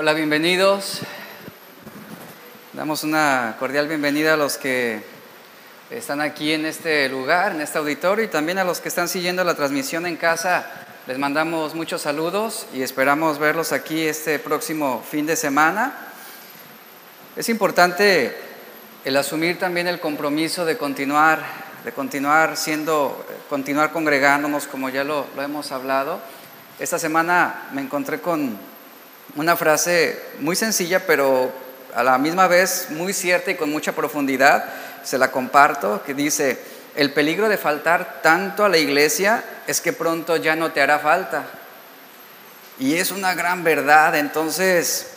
Hola, bienvenidos. Damos una cordial bienvenida a los que están aquí en este lugar, en este auditorio, y también a los que están siguiendo la transmisión en casa. Les mandamos muchos saludos y esperamos verlos aquí este próximo fin de semana. Es importante el asumir también el compromiso de continuar, de continuar siendo, continuar congregándonos como ya lo, lo hemos hablado. Esta semana me encontré con una frase muy sencilla, pero a la misma vez muy cierta y con mucha profundidad. Se la comparto, que dice, el peligro de faltar tanto a la iglesia es que pronto ya no te hará falta. Y es una gran verdad. Entonces,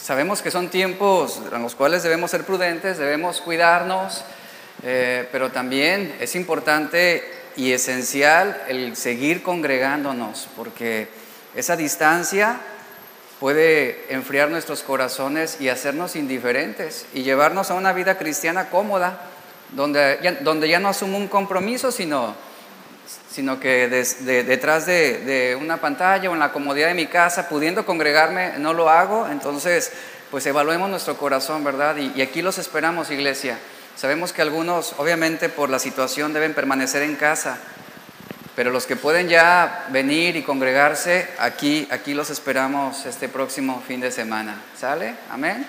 sabemos que son tiempos en los cuales debemos ser prudentes, debemos cuidarnos, eh, pero también es importante y esencial el seguir congregándonos, porque esa distancia puede enfriar nuestros corazones y hacernos indiferentes y llevarnos a una vida cristiana cómoda, donde ya, donde ya no asumo un compromiso, sino, sino que detrás de, una pantalla o en la comodidad de mi casa, pudiendo congregarme, no lo hago. Entonces, pues evaluemos nuestro corazón, ¿verdad? y aquí los esperamos, iglesia. Sabemos que algunos, obviamente, por la situación deben permanecer en casa, pero los que pueden ya venir y congregarse, aquí, aquí los esperamos este próximo fin de semana. ¿Sale? Amén.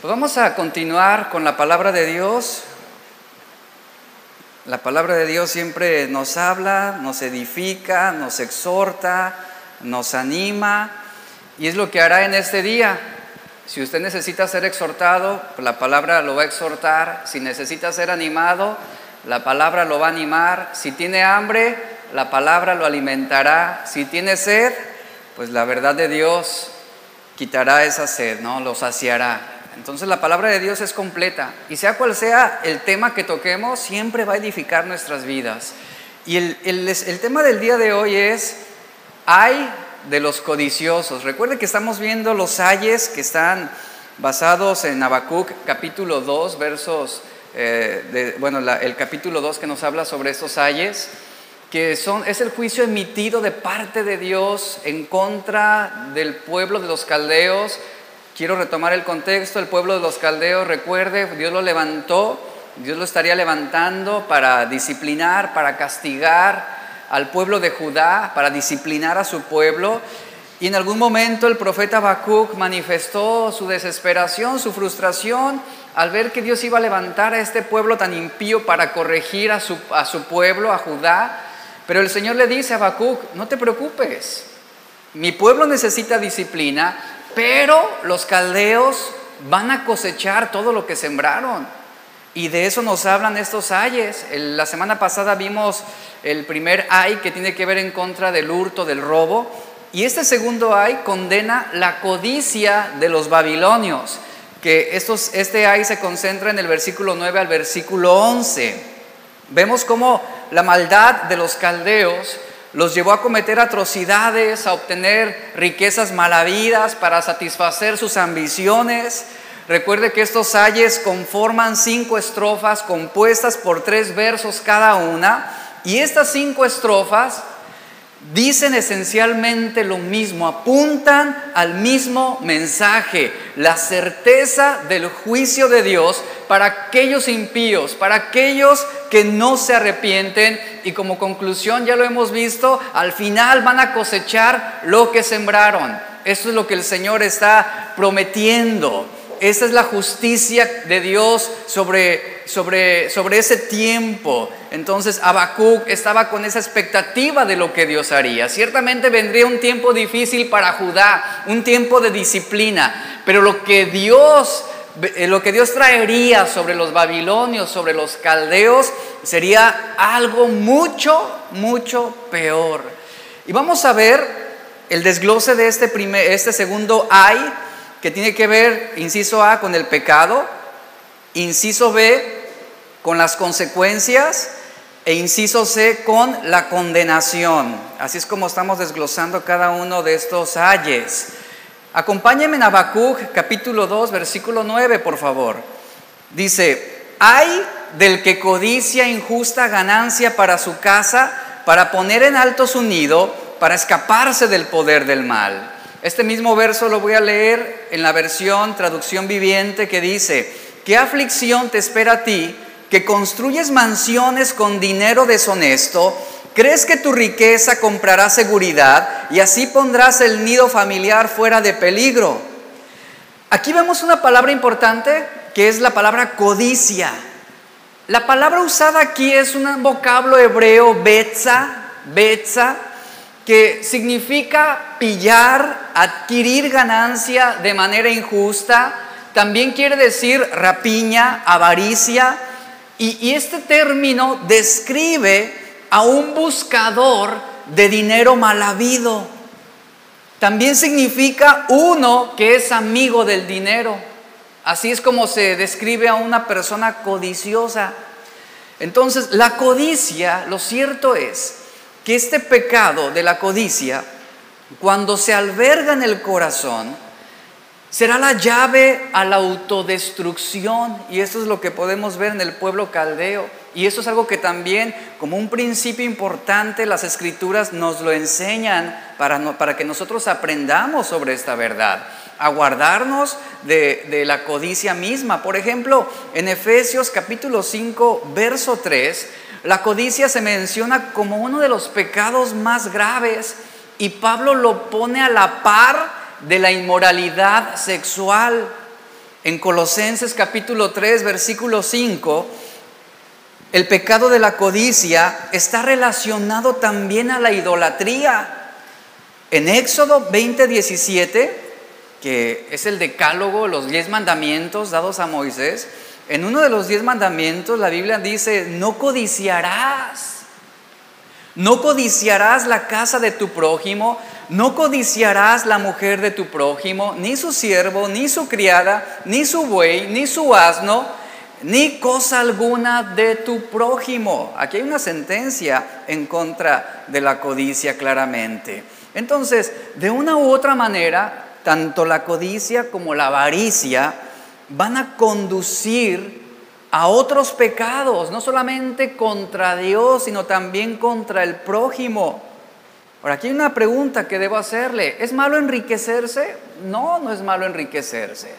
Pues vamos a continuar con la palabra de Dios. La palabra de Dios siempre nos habla, nos edifica, nos exhorta, nos anima y es lo que hará en este día. Si usted necesita ser exhortado, la palabra lo va a exhortar. Si necesita ser animado, la palabra lo va a animar. Si tiene hambre, la palabra lo alimentará. Si tiene sed, pues la verdad de Dios quitará esa sed, ¿no? Lo saciará. Entonces la palabra de Dios es completa y sea cual sea el tema que toquemos, siempre va a edificar nuestras vidas. Y el, el tema del día de hoy es, hay de los codiciosos. Recuerde que estamos viendo los ayes que están basados en Habacuc capítulo 2, versos eh, bueno, el capítulo 2 que nos habla sobre estos ayes, que son, es el juicio emitido de parte de Dios en contra del pueblo de los caldeos. Quiero retomar el contexto, el pueblo de los caldeos, recuerde, Dios lo levantó, Dios lo estaría levantando para disciplinar, para castigar al pueblo de Judá, para disciplinar a su pueblo. Y en algún momento el profeta Habacuc manifestó su desesperación, su frustración al ver que Dios iba a levantar a este pueblo tan impío para corregir a su, pueblo, a Judá. Pero el Señor le dice a Habacuc, no te preocupes, mi pueblo necesita disciplina, pero los caldeos van a cosechar todo lo que sembraron. Y de eso nos hablan estos ayes. La semana pasada vimos el primer ay que tiene que ver en contra del hurto, del robo. Y este segundo ay condena la codicia de los babilonios que estos, este ahí se concentra en el versículo 9 al versículo 11. Vemos cómo la maldad de los caldeos los llevó a cometer atrocidades, a obtener riquezas malavidas para satisfacer sus ambiciones. Recuerde que estos ayes conforman cinco estrofas compuestas por tres versos cada una, y estas cinco estrofas dicen esencialmente lo mismo, apuntan al mismo mensaje, la certeza del juicio de Dios para aquellos impíos, para aquellos que no se arrepienten y como conclusión ya lo hemos visto, al final van a cosechar lo que sembraron. Eso es lo que el Señor está prometiendo. Esa es la justicia de Dios sobre, sobre, sobre ese tiempo. Entonces Habacuc estaba con esa expectativa de lo que Dios haría. Ciertamente vendría un tiempo difícil para Judá, un tiempo de disciplina, pero lo que Dios eh, lo que Dios traería sobre los babilonios, sobre los caldeos, sería algo mucho, mucho peor. Y vamos a ver el desglose de este, primer, este segundo ay que tiene que ver, inciso A, con el pecado, inciso B, con las consecuencias, e inciso C, con la condenación. Así es como estamos desglosando cada uno de estos ayes. Acompáñenme en Habacuc capítulo 2, versículo 9, por favor. Dice, hay del que codicia injusta ganancia para su casa, para poner en alto su nido, para escaparse del poder del mal. Este mismo verso lo voy a leer en la versión traducción viviente que dice, ¿qué aflicción te espera a ti que construyes mansiones con dinero deshonesto? ¿Crees que tu riqueza comprará seguridad y así pondrás el nido familiar fuera de peligro? Aquí vemos una palabra importante que es la palabra codicia. La palabra usada aquí es un vocablo hebreo betza, betza, que significa pillar, adquirir ganancia de manera injusta, también quiere decir rapiña, avaricia, y, este término describe a un buscador de dinero mal habido. También significa uno que es amigo del dinero. Así es como se describe a una persona codiciosa. Entonces, la codicia, lo cierto es que este pecado de la codicia, cuando se alberga en el corazón, será la llave a la autodestrucción. Y esto es lo que podemos ver en el pueblo caldeo. Y eso es algo que también, como un principio importante, las escrituras nos lo enseñan para, para que nosotros aprendamos sobre esta verdad, a guardarnos de, de la codicia misma. Por ejemplo, en Efesios capítulo 5, verso 3, la codicia se menciona como uno de los pecados más graves y Pablo lo pone a la par de la inmoralidad sexual. En Colosenses capítulo 3, versículo 5, el pecado de la codicia está relacionado también a la idolatría. En Éxodo 20, 17, que es el decálogo, los diez mandamientos dados a Moisés, en uno de los diez mandamientos la Biblia dice, no codiciarás. No codiciarás la casa de tu prójimo, no codiciarás la mujer de tu prójimo, ni su siervo, ni su criada, ni su buey, ni su asno, ni cosa alguna de tu prójimo. Aquí hay una sentencia en contra de la codicia claramente. Entonces, de una u otra manera, tanto la codicia como la avaricia van a conducir a otros pecados, no solamente contra Dios, sino también contra el prójimo. Ahora, aquí hay una pregunta que debo hacerle. ¿Es malo enriquecerse? No, no es malo enriquecerse.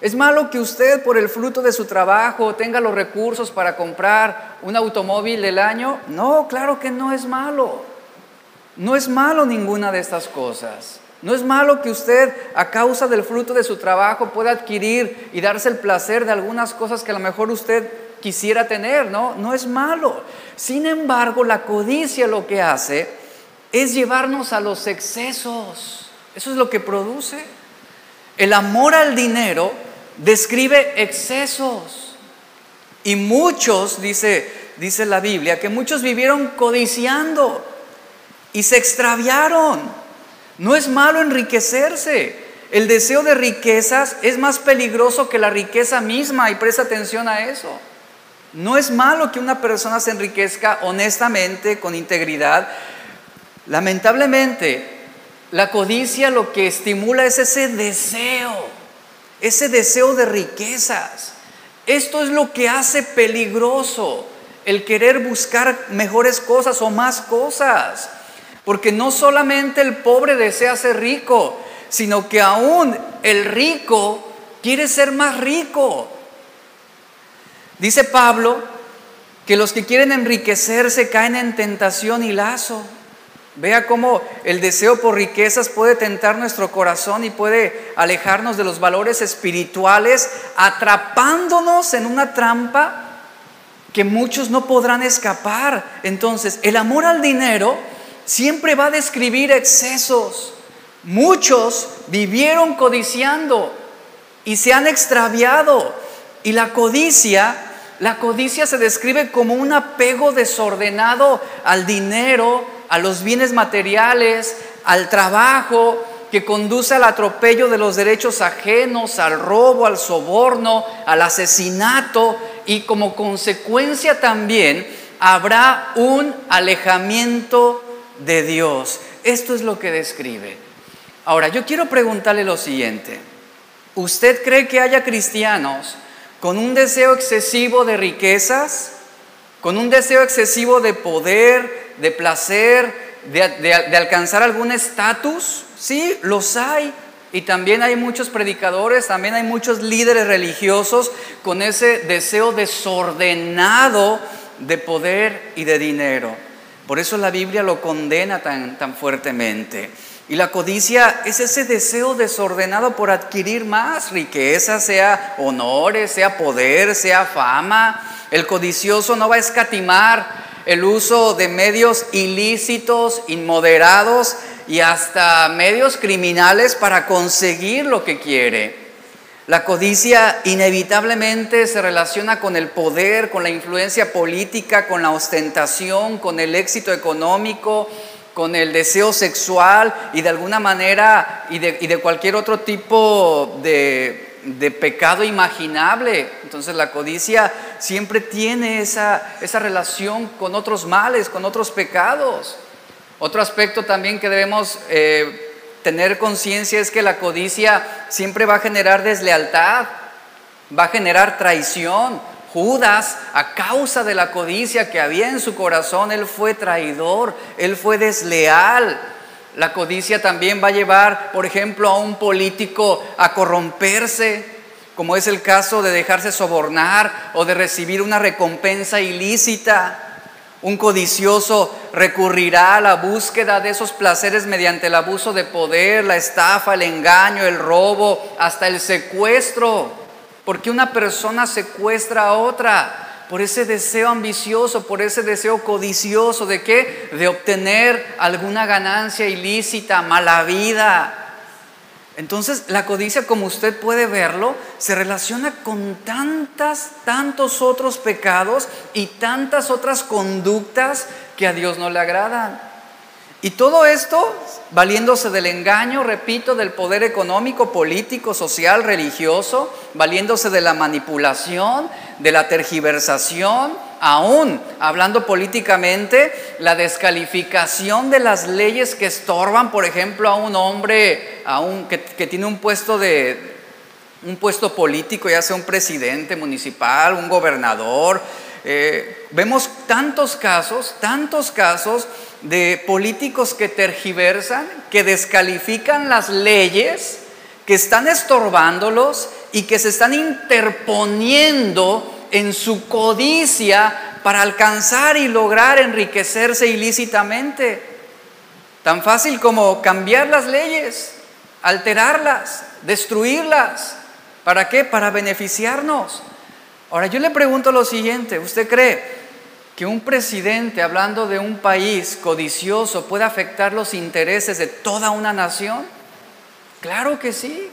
¿Es malo que usted por el fruto de su trabajo tenga los recursos para comprar un automóvil del año? No, claro que no es malo. No es malo ninguna de estas cosas. No es malo que usted a causa del fruto de su trabajo pueda adquirir y darse el placer de algunas cosas que a lo mejor usted quisiera tener, ¿no? No es malo. Sin embargo, la codicia lo que hace es llevarnos a los excesos. Eso es lo que produce. El amor al dinero describe excesos. Y muchos, dice, dice la Biblia, que muchos vivieron codiciando y se extraviaron. No es malo enriquecerse. El deseo de riquezas es más peligroso que la riqueza misma y presta atención a eso. No es malo que una persona se enriquezca honestamente, con integridad. Lamentablemente, la codicia lo que estimula es ese deseo, ese deseo de riquezas. Esto es lo que hace peligroso el querer buscar mejores cosas o más cosas. Porque no solamente el pobre desea ser rico, sino que aún el rico quiere ser más rico. Dice Pablo que los que quieren enriquecerse caen en tentación y lazo. Vea cómo el deseo por riquezas puede tentar nuestro corazón y puede alejarnos de los valores espirituales, atrapándonos en una trampa que muchos no podrán escapar. Entonces, el amor al dinero siempre va a describir excesos. Muchos vivieron codiciando y se han extraviado. Y la codicia, la codicia se describe como un apego desordenado al dinero, a los bienes materiales, al trabajo, que conduce al atropello de los derechos ajenos, al robo, al soborno, al asesinato y como consecuencia también habrá un alejamiento de Dios. Esto es lo que describe. Ahora, yo quiero preguntarle lo siguiente. ¿Usted cree que haya cristianos con un deseo excesivo de riquezas, con un deseo excesivo de poder, de placer, de, alcanzar algún estatus? Sí, los hay. Y también hay muchos predicadores, también hay muchos líderes religiosos con ese deseo desordenado de poder y de dinero. Por eso la Biblia lo condena tan, tan fuertemente. Y la codicia es ese deseo desordenado por adquirir más riqueza, sea honores, sea poder, sea fama. El codicioso no va a escatimar el uso de medios ilícitos, inmoderados y hasta medios criminales para conseguir lo que quiere. La codicia inevitablemente se relaciona con el poder, con la influencia política, con la ostentación, con el éxito económico, con el deseo sexual y de alguna manera y de, cualquier otro tipo de, pecado imaginable. Entonces la codicia siempre tiene esa, esa relación con otros males, con otros pecados. Otro aspecto también que debemos eh, tener conciencia es que la codicia siempre va a generar deslealtad, va a generar traición, Judas, a causa de la codicia que había en su corazón, él fue traidor, él fue desleal. La codicia también va a llevar, por ejemplo, a un político a corromperse, como es el caso de dejarse sobornar o de recibir una recompensa ilícita. Un codicioso recurrirá a la búsqueda de esos placeres mediante el abuso de poder, la estafa, el engaño, el robo, hasta el secuestro. Porque una persona secuestra a otra? Por ese deseo ambicioso, por ese deseo codicioso de qué? De obtener alguna ganancia ilícita, mala vida. Entonces, la codicia, como usted puede verlo, se relaciona con tantas, tantos otros pecados y tantas otras conductas que a Dios no le agradan. Y todo esto valiéndose del engaño, repito, del poder económico, político, social, religioso, valiéndose de la manipulación, de la tergiversación, aún hablando políticamente, la descalificación de las leyes que estorban, por ejemplo, a un hombre a un, que, tiene un puesto de un puesto político, ya sea un presidente municipal, un gobernador. Eh, vemos tantos casos, tantos casos de políticos que tergiversan, que descalifican las leyes, que están estorbándolos y que se están interponiendo en su codicia para alcanzar y lograr enriquecerse ilícitamente. Tan fácil como cambiar las leyes, alterarlas, destruirlas. ¿Para qué? Para beneficiarnos. Ahora yo le pregunto lo siguiente, ¿usted cree que un presidente, hablando de un país codicioso, pueda afectar los intereses de toda una nación? Claro que sí,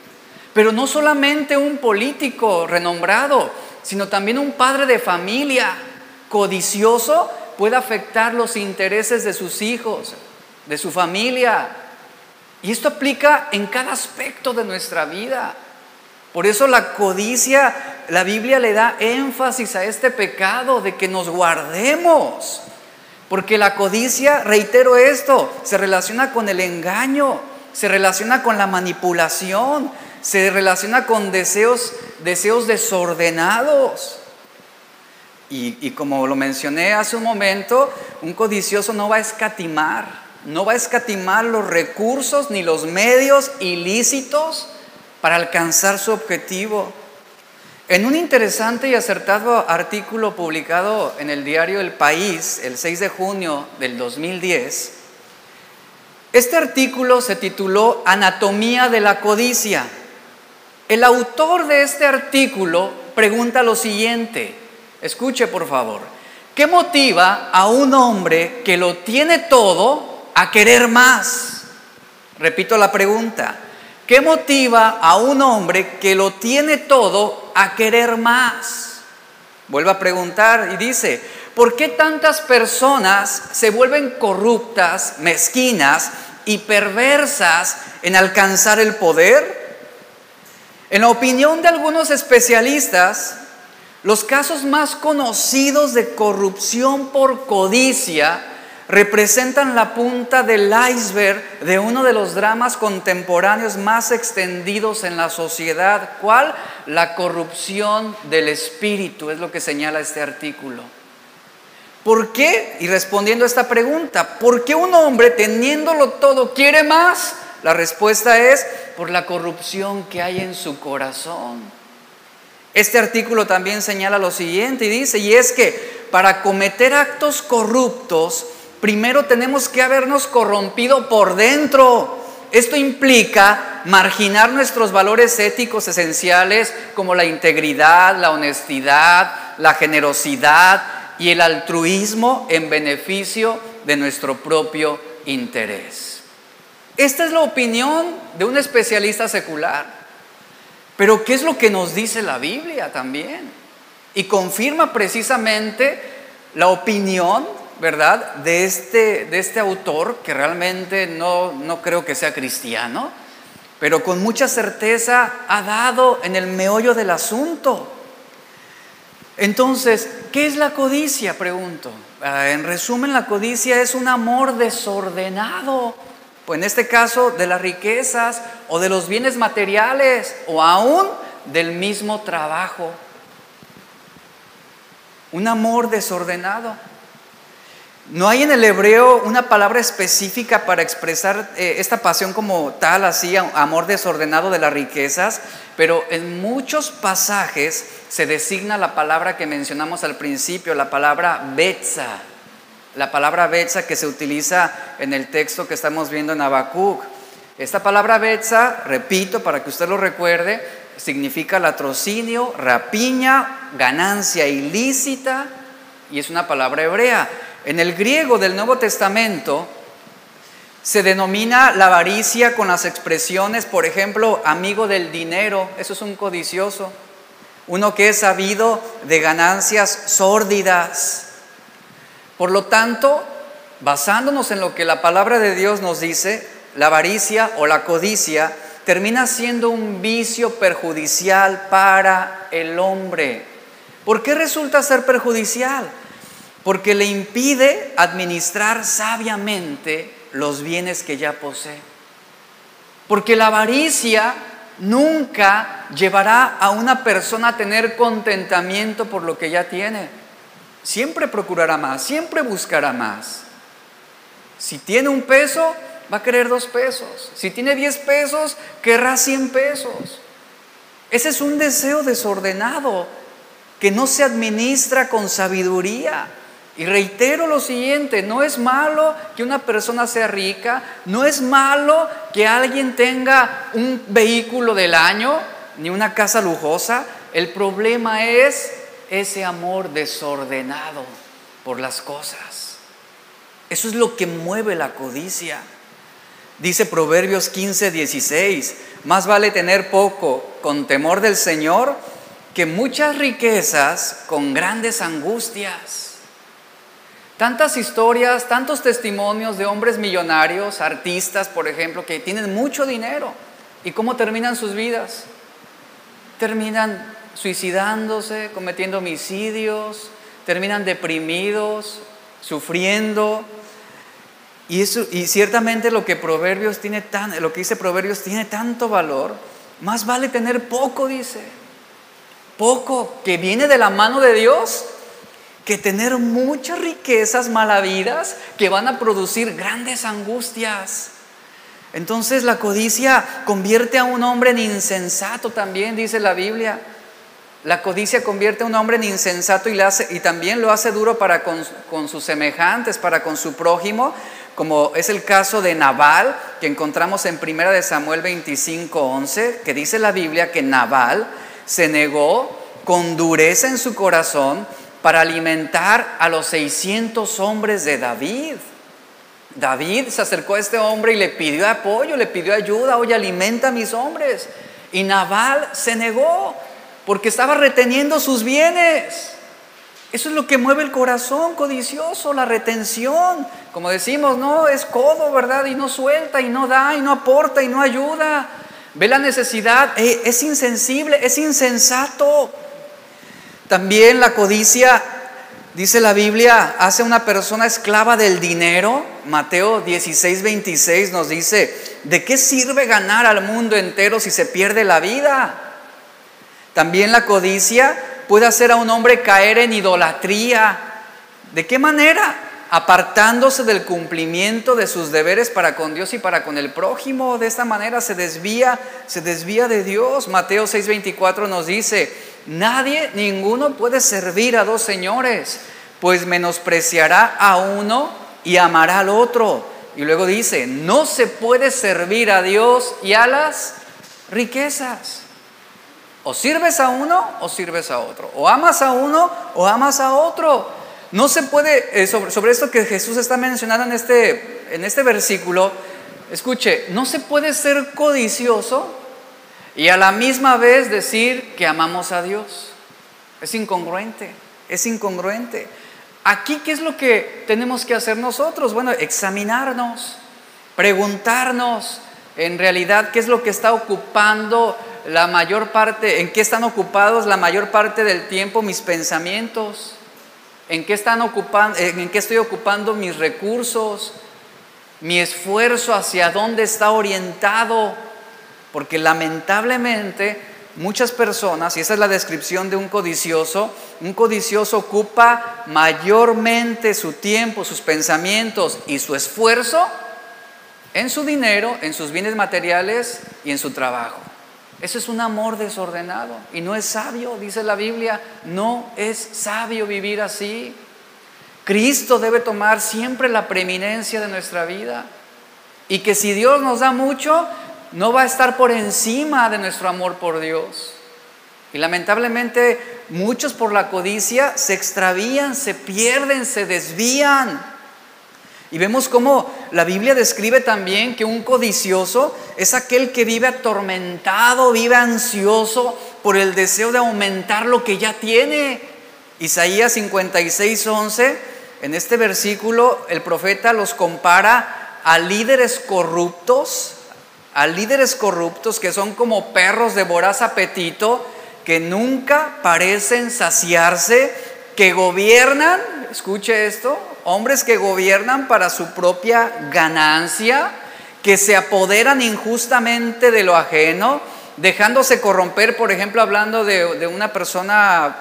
pero no solamente un político renombrado, sino también un padre de familia codicioso puede afectar los intereses de sus hijos, de su familia. Y esto aplica en cada aspecto de nuestra vida. Por eso la codicia, la Biblia le da énfasis a este pecado de que nos guardemos. Porque la codicia, reitero esto, se relaciona con el engaño, se relaciona con la manipulación, se relaciona con deseos, deseos desordenados. Y, y, como lo mencioné hace un momento, un codicioso no va a escatimar, no va a escatimar los recursos ni los medios ilícitos para alcanzar su objetivo. En un interesante y acertado artículo publicado en el diario El País el 6 de junio del 2010, este artículo se tituló Anatomía de la codicia. El autor de este artículo pregunta lo siguiente, escuche por favor, ¿qué motiva a un hombre que lo tiene todo a querer más? Repito la pregunta, ¿Qué motiva a un hombre que lo tiene todo a querer más? Vuelve a preguntar y dice, ¿por qué tantas personas se vuelven corruptas, mezquinas y perversas en alcanzar el poder? En la opinión de algunos especialistas, los casos más conocidos de corrupción por codicia representan la punta del iceberg de uno de los dramas contemporáneos más extendidos en la sociedad. ¿Cuál? La corrupción del espíritu, es lo que señala este artículo. ¿Por qué? Y respondiendo a esta pregunta, ¿por qué un hombre teniéndolo todo quiere más? La respuesta es por la corrupción que hay en su corazón. Este artículo también señala lo siguiente y dice, y es que para cometer actos corruptos, primero tenemos que habernos corrompido por dentro. Esto implica marginar nuestros valores éticos esenciales como la integridad, la honestidad, la generosidad y el altruismo en beneficio de nuestro propio interés. Esta es la opinión de un especialista secular. Pero ¿qué es lo que nos dice la Biblia también? Y confirma precisamente la opinión, ¿verdad?, de este, de este autor, que realmente no, no creo que sea cristiano, pero con mucha certeza ha dado en el meollo del asunto. Entonces, ¿qué es la codicia? Pregunto. Ah, en resumen, la codicia es un amor desordenado, pues en este caso de las riquezas o de los bienes materiales o aún del mismo trabajo. Un amor desordenado. No hay en el hebreo una palabra específica para expresar eh, esta pasión como tal, así, amor desordenado de las riquezas, pero en muchos pasajes se designa la palabra que mencionamos al principio, la palabra betza, la palabra betza que se utiliza en el texto que estamos viendo en Habacuc. Esta palabra betza, repito para que usted lo recuerde, significa latrocinio, rapiña, ganancia ilícita, y es una palabra hebrea. En el griego del Nuevo Testamento se denomina la avaricia con las expresiones, por ejemplo, amigo del dinero, eso es un codicioso, uno que es sabido de ganancias sórdidas. Por lo tanto, basándonos en lo que la palabra de Dios nos dice, la avaricia o la codicia termina siendo un vicio perjudicial para el hombre. ¿Por qué resulta ser perjudicial? porque le impide administrar sabiamente los bienes que ya posee. Porque la avaricia nunca llevará a una persona a tener contentamiento por lo que ya tiene. Siempre procurará más, siempre buscará más. Si tiene un peso, va a querer dos pesos. Si tiene diez pesos, querrá cien pesos. Ese es un deseo desordenado que no se administra con sabiduría. Y reitero lo siguiente, no es malo que una persona sea rica, no es malo que alguien tenga un vehículo del año, ni una casa lujosa. El problema es ese amor desordenado por las cosas. Eso es lo que mueve la codicia. Dice Proverbios 15, 16, más vale tener poco con temor del Señor que muchas riquezas con grandes angustias. Tantas historias, tantos testimonios de hombres millonarios, artistas, por ejemplo, que tienen mucho dinero. ¿Y cómo terminan sus vidas? Terminan suicidándose, cometiendo homicidios, terminan deprimidos, sufriendo. Y, eso, y ciertamente lo que Proverbios tiene tan, lo que dice Proverbios tiene tanto valor. Más vale tener poco, dice. Poco que viene de la mano de Dios que tener muchas riquezas malavidas que van a producir grandes angustias. Entonces la codicia convierte a un hombre en insensato también, dice la Biblia. La codicia convierte a un hombre en insensato y, también lo hace duro para con, sus semejantes, para con su prójimo, como es el caso de Nabal, que encontramos en 1 de Samuel 25, 11, que dice la Biblia que Nabal se negó con dureza en su corazón para alimentar a los 600 hombres de David. David se acercó a este hombre y le pidió apoyo, le pidió ayuda, oye, alimenta a mis hombres. Y Nabal se negó porque estaba reteniendo sus bienes. Eso es lo que mueve el corazón codicioso, la retención. Como decimos, no, es codo, ¿verdad? Y no suelta, y no da, y no aporta, y no ayuda. Ve la necesidad, eh, es insensible, es insensato. También la codicia, dice la Biblia, hace una persona esclava del dinero. Mateo 16, 26 nos dice, ¿de qué sirve ganar al mundo entero si se pierde la vida? También la codicia puede hacer a un hombre caer en idolatría. ¿De qué manera? Apartándose del cumplimiento de sus deberes para con Dios y para con el prójimo. De esta manera se desvía, se desvía de Dios. Mateo 6:24 nos dice, nadie, ninguno puede servir a dos señores, pues menospreciará a uno y amará al otro. Y luego dice, no se puede servir a Dios y a las riquezas. O sirves a uno o sirves a otro. O amas a uno o amas a otro. No se puede, eh, sobre, esto que Jesús está mencionando en este, en este versículo, escuche, no se puede ser codicioso y a la misma vez decir que amamos a Dios. Es incongruente, es incongruente. Aquí, ¿qué es lo que tenemos que hacer nosotros? Bueno, examinarnos, preguntarnos en realidad qué es lo que está ocupando la mayor parte, en qué están ocupados la mayor parte del tiempo mis pensamientos, en qué, están ocupando, en qué estoy ocupando mis recursos, mi esfuerzo, hacia dónde está orientado, porque lamentablemente muchas personas, y esa es la descripción de un codicioso, un codicioso ocupa mayormente su tiempo, sus pensamientos y su esfuerzo en su dinero, en sus bienes materiales y en su trabajo. Eso es un amor desordenado y no es sabio, dice la Biblia, no es sabio vivir así. Cristo debe tomar siempre la preeminencia de nuestra vida y que si Dios nos da mucho, no va a estar por encima de nuestro amor por Dios. Y lamentablemente muchos por la codicia se extravían, se pierden, se desvían. Y vemos cómo la Biblia describe también que un codicioso es aquel que vive atormentado, vive ansioso por el deseo de aumentar lo que ya tiene. Isaías 56, 11, en este versículo el profeta los compara a líderes corruptos, a líderes corruptos que son como perros de voraz apetito, que nunca parecen saciarse, que gobiernan, escuche esto, hombres que gobiernan para su propia ganancia, que se apoderan injustamente de lo ajeno, dejándose corromper, por ejemplo, hablando de, una persona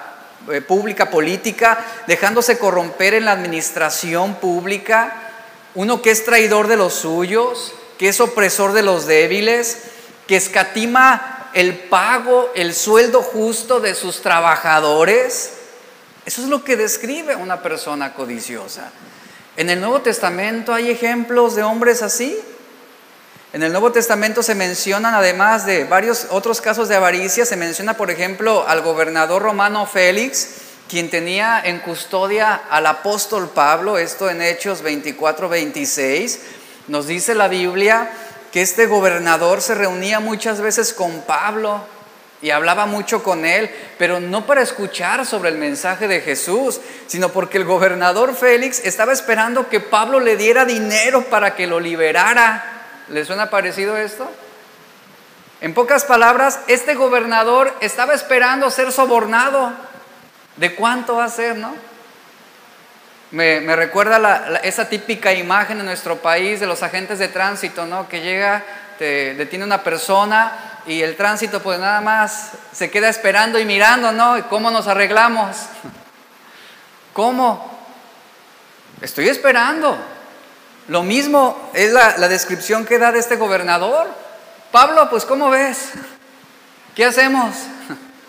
eh, pública, política, dejándose corromper en la administración pública, uno que es traidor de los suyos, que es opresor de los débiles, que escatima el pago, el sueldo justo de sus trabajadores, eso es lo que describe una persona codiciosa. En el Nuevo Testamento hay ejemplos de hombres así. En el Nuevo Testamento se mencionan, además de varios otros casos de avaricia, se menciona, por ejemplo, al gobernador romano Félix, quien tenía en custodia al apóstol Pablo, esto en Hechos 24, 26. Nos dice la Biblia que este gobernador se reunía muchas veces con Pablo y hablaba mucho con él, pero no para escuchar sobre el mensaje de Jesús, sino porque el gobernador Félix estaba esperando que Pablo le diera dinero para que lo liberara. ¿Le suena parecido esto? En pocas palabras, este gobernador estaba esperando ser sobornado. ¿De cuánto va a ser, no? Me, recuerda esa típica imagen en nuestro país de los agentes de tránsito, ¿no? Que llega, te detiene una persona y el tránsito pues nada más se queda esperando y mirando, ¿no? ¿Cómo nos arreglamos? ¿Cómo? Estoy esperando. Lo mismo es la, descripción que da de este gobernador. Pablo, pues ¿cómo ves? ¿Qué hacemos?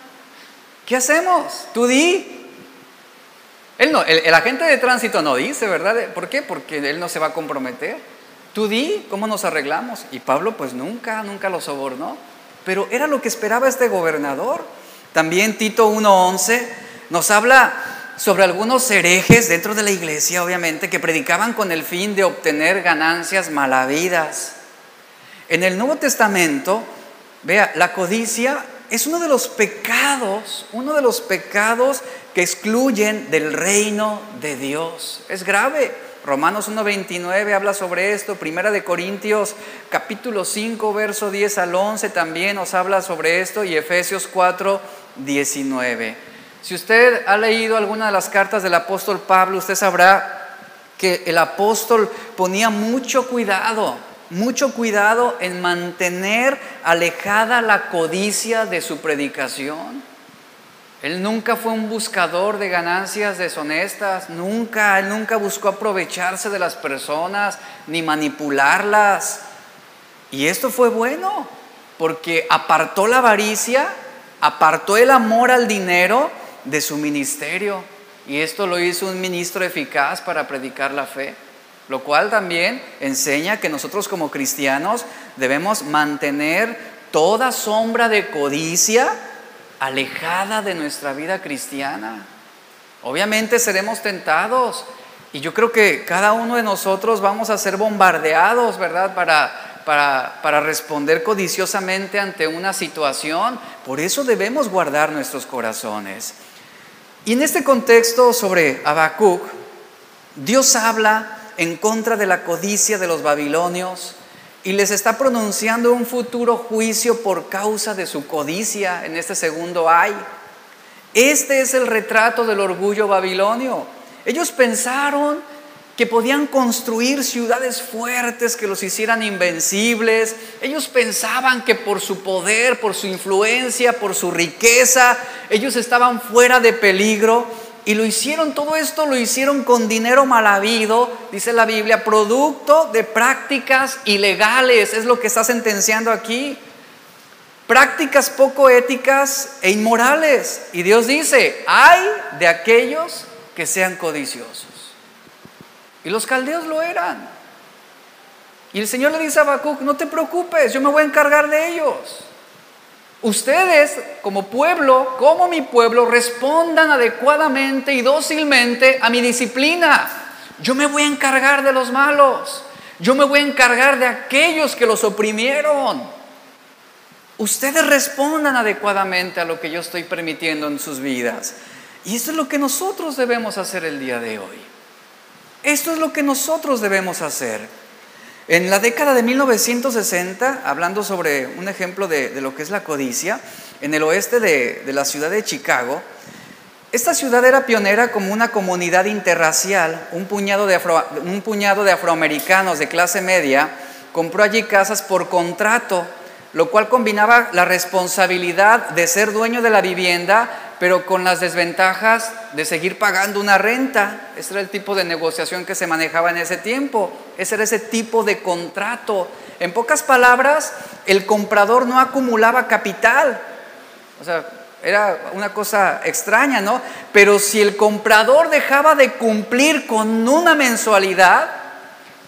¿Qué hacemos? Tú di. Él no, el, el, agente de tránsito no dice, ¿verdad? ¿Por qué? Porque él no se va a comprometer. Tú di, ¿cómo nos arreglamos? Y Pablo pues nunca, nunca lo sobornó. Pero era lo que esperaba este gobernador. También Tito 1.11 nos habla sobre algunos herejes dentro de la iglesia, obviamente, que predicaban con el fin de obtener ganancias malavidas. En el Nuevo Testamento, vea, la codicia es uno de los pecados, uno de los pecados que excluyen del reino de Dios. Es grave. Romanos 1.29 habla sobre esto, Primera de Corintios capítulo 5, verso 10 al 11 también nos habla sobre esto y Efesios 4.19. Si usted ha leído alguna de las cartas del apóstol Pablo, usted sabrá que el apóstol ponía mucho cuidado, mucho cuidado en mantener alejada la codicia de su predicación. Él nunca fue un buscador de ganancias deshonestas, nunca, él nunca buscó aprovecharse de las personas ni manipularlas. Y esto fue bueno, porque apartó la avaricia, apartó el amor al dinero de su ministerio. Y esto lo hizo un ministro eficaz para predicar la fe, lo cual también enseña que nosotros como cristianos debemos mantener toda sombra de codicia alejada de nuestra vida cristiana. Obviamente seremos tentados y yo creo que cada uno de nosotros vamos a ser bombardeados, ¿verdad? Para, para, para responder codiciosamente ante una situación. Por eso debemos guardar nuestros corazones. Y en este contexto sobre Habacuc, Dios habla en contra de la codicia de los babilonios, y les está pronunciando un futuro juicio por causa de su codicia en este segundo ay. Este es el retrato del orgullo babilonio. Ellos pensaron que podían construir ciudades fuertes que los hicieran invencibles. Ellos pensaban que por su poder, por su influencia, por su riqueza, ellos estaban fuera de peligro. Y lo hicieron, todo esto lo hicieron con dinero mal habido, dice la Biblia, producto de prácticas ilegales, es lo que está sentenciando aquí. Prácticas poco éticas e inmorales. Y Dios dice, hay de aquellos que sean codiciosos. Y los caldeos lo eran. Y el Señor le dice a Habacuc, no te preocupes, yo me voy a encargar de ellos. Ustedes, como pueblo, como mi pueblo, respondan adecuadamente y dócilmente a mi disciplina. Yo me voy a encargar de los malos. Yo me voy a encargar de aquellos que los oprimieron. Ustedes respondan adecuadamente a lo que yo estoy permitiendo en sus vidas. Y esto es lo que nosotros debemos hacer el día de hoy. Esto es lo que nosotros debemos hacer. En la década de 1960, hablando sobre un ejemplo de, lo que es la codicia, en el oeste de, la ciudad de Chicago, esta ciudad era pionera como una comunidad interracial, un puñado, de afroamericanos de clase media compró allí casas por contrato, lo cual combinaba la responsabilidad de ser dueño de la vivienda pero con las desventajas de seguir pagando una renta. Ese era el tipo de negociación que se manejaba en ese tiempo. Ese era ese tipo de contrato. En pocas palabras, el comprador no acumulaba capital. O sea, era una cosa extraña, ¿no? Pero si el comprador dejaba de cumplir con una mensualidad,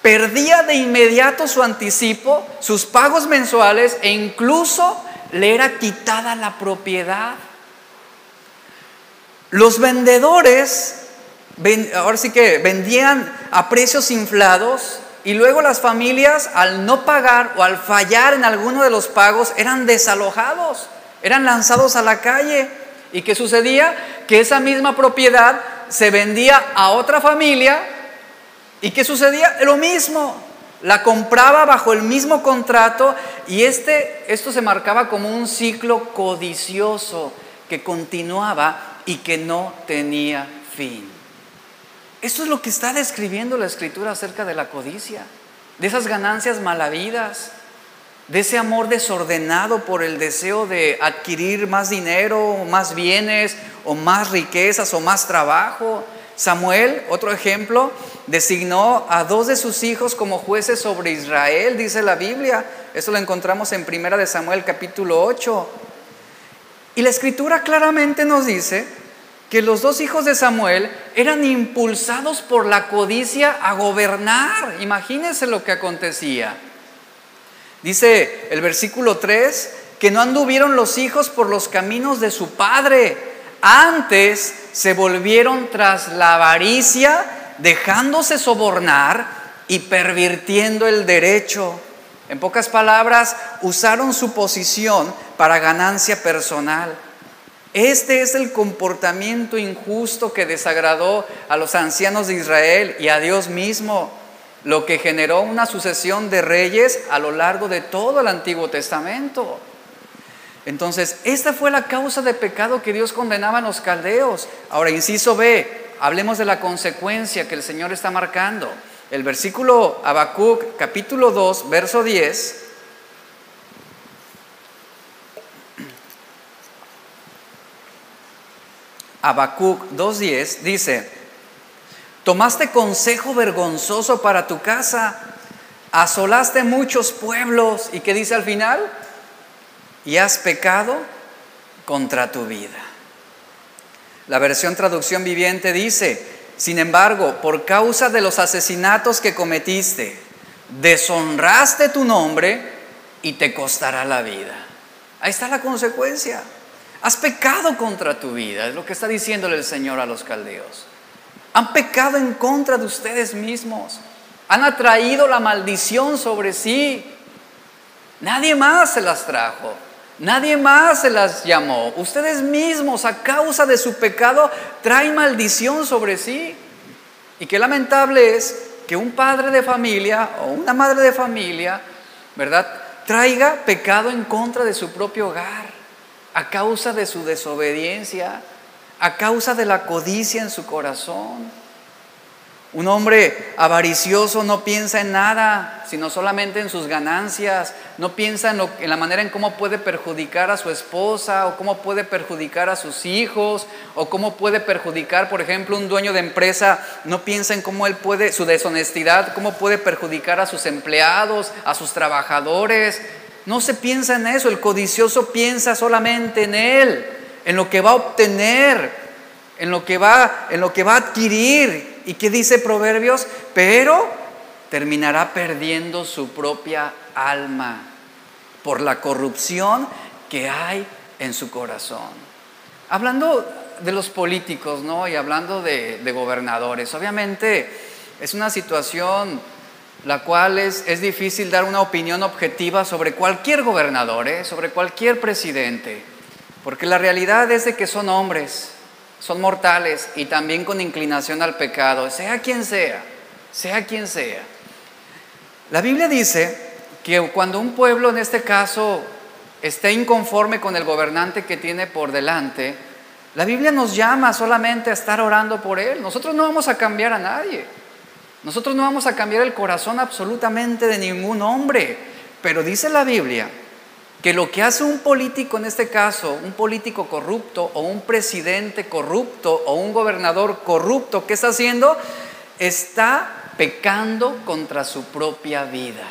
perdía de inmediato su anticipo, sus pagos mensuales e incluso le era quitada la propiedad. Los vendedores, ahora sí que vendían a precios inflados y luego las familias al no pagar o al fallar en alguno de los pagos eran desalojados, eran lanzados a la calle. ¿Y qué sucedía? Que esa misma propiedad se vendía a otra familia y ¿qué sucedía? Lo mismo, la compraba bajo el mismo contrato y este, esto se marcaba como un ciclo codicioso que continuaba y que no tenía fin. Esto es lo que está describiendo la escritura acerca de la codicia, de esas ganancias malavidas, de ese amor desordenado por el deseo de adquirir más dinero, más bienes, o más riquezas, o más trabajo. Samuel, otro ejemplo, designó a dos de sus hijos como jueces sobre Israel, dice la Biblia. Eso lo encontramos en Primera de Samuel capítulo 8. Y la escritura claramente nos dice que los dos hijos de Samuel eran impulsados por la codicia a gobernar. Imagínense lo que acontecía. Dice el versículo 3 que no anduvieron los hijos por los caminos de su padre, antes se volvieron tras la avaricia, dejándose sobornar y pervirtiendo el derecho. En pocas palabras, usaron su posición para ganancia personal. Este es el comportamiento injusto que desagradó a los ancianos de Israel y a Dios mismo, lo que generó una sucesión de reyes a lo largo de todo el Antiguo Testamento. Entonces, esta fue la causa de pecado que Dios condenaba a los caldeos. Ahora, inciso B, hablemos de la consecuencia que el Señor está marcando el versículo Habacuc, capítulo 2, verso 10. Habacuc 2.10 dice, tomaste consejo vergonzoso para tu casa, asolaste muchos pueblos y ¿qué dice al final? Y has pecado contra tu vida. La versión traducción viviente dice, sin embargo, por causa de los asesinatos que cometiste, deshonraste tu nombre y te costará la vida. Ahí está la consecuencia. Has pecado contra tu vida, es lo que está diciéndole el Señor a los caldeos. Han pecado en contra de ustedes mismos. Han atraído la maldición sobre sí. Nadie más se las trajo. Nadie más se las llamó. Ustedes mismos, a causa de su pecado, traen maldición sobre sí. Y qué lamentable es que un padre de familia o una madre de familia, ¿verdad? Traiga pecado en contra de su propio hogar a causa de su desobediencia, a causa de la codicia en su corazón. Un hombre avaricioso no piensa en nada, sino solamente en sus ganancias, no piensa en, en, la manera en cómo puede perjudicar a su esposa o cómo puede perjudicar a sus hijos o cómo puede perjudicar, por ejemplo, un dueño de empresa, no piensa en cómo él puede, su deshonestidad, cómo puede perjudicar a sus empleados, a sus trabajadores, no se piensa en eso, el codicioso piensa solamente en él, en lo que va a obtener, en lo que va, en lo que va a adquirir. ¿Y qué dice Proverbios? Pero terminará perdiendo su propia alma por la corrupción que hay en su corazón. Hablando de los políticos, ¿no? Y hablando de, gobernadores, obviamente es una situación la cual es, es difícil dar una opinión objetiva sobre cualquier gobernador, ¿eh? sobre cualquier presidente, porque la realidad es de que son hombres, son mortales y también con inclinación al pecado, sea quien sea, sea quien sea. La Biblia dice que cuando un pueblo, en este caso, esté inconforme con el gobernante que tiene por delante, la Biblia nos llama solamente a estar orando por él. Nosotros no vamos a cambiar a nadie. Nosotros no vamos a cambiar el corazón absolutamente de ningún hombre, pero dice la Biblia que lo que hace un político, en este caso, un político corrupto o un presidente corrupto o un gobernador corrupto, ¿qué está haciendo? Está pecando contra su propia vida.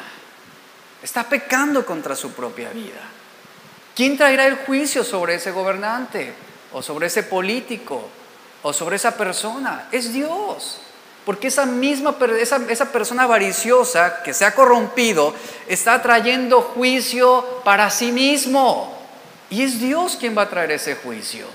Está pecando contra su propia vida. ¿Quién traerá el juicio sobre ese gobernante o sobre ese político o sobre esa persona? Es Dios. Porque esa misma esa, esa persona avariciosa que se ha corrompido está trayendo juicio para sí mismo. Y es Dios quien va a traer ese juicio.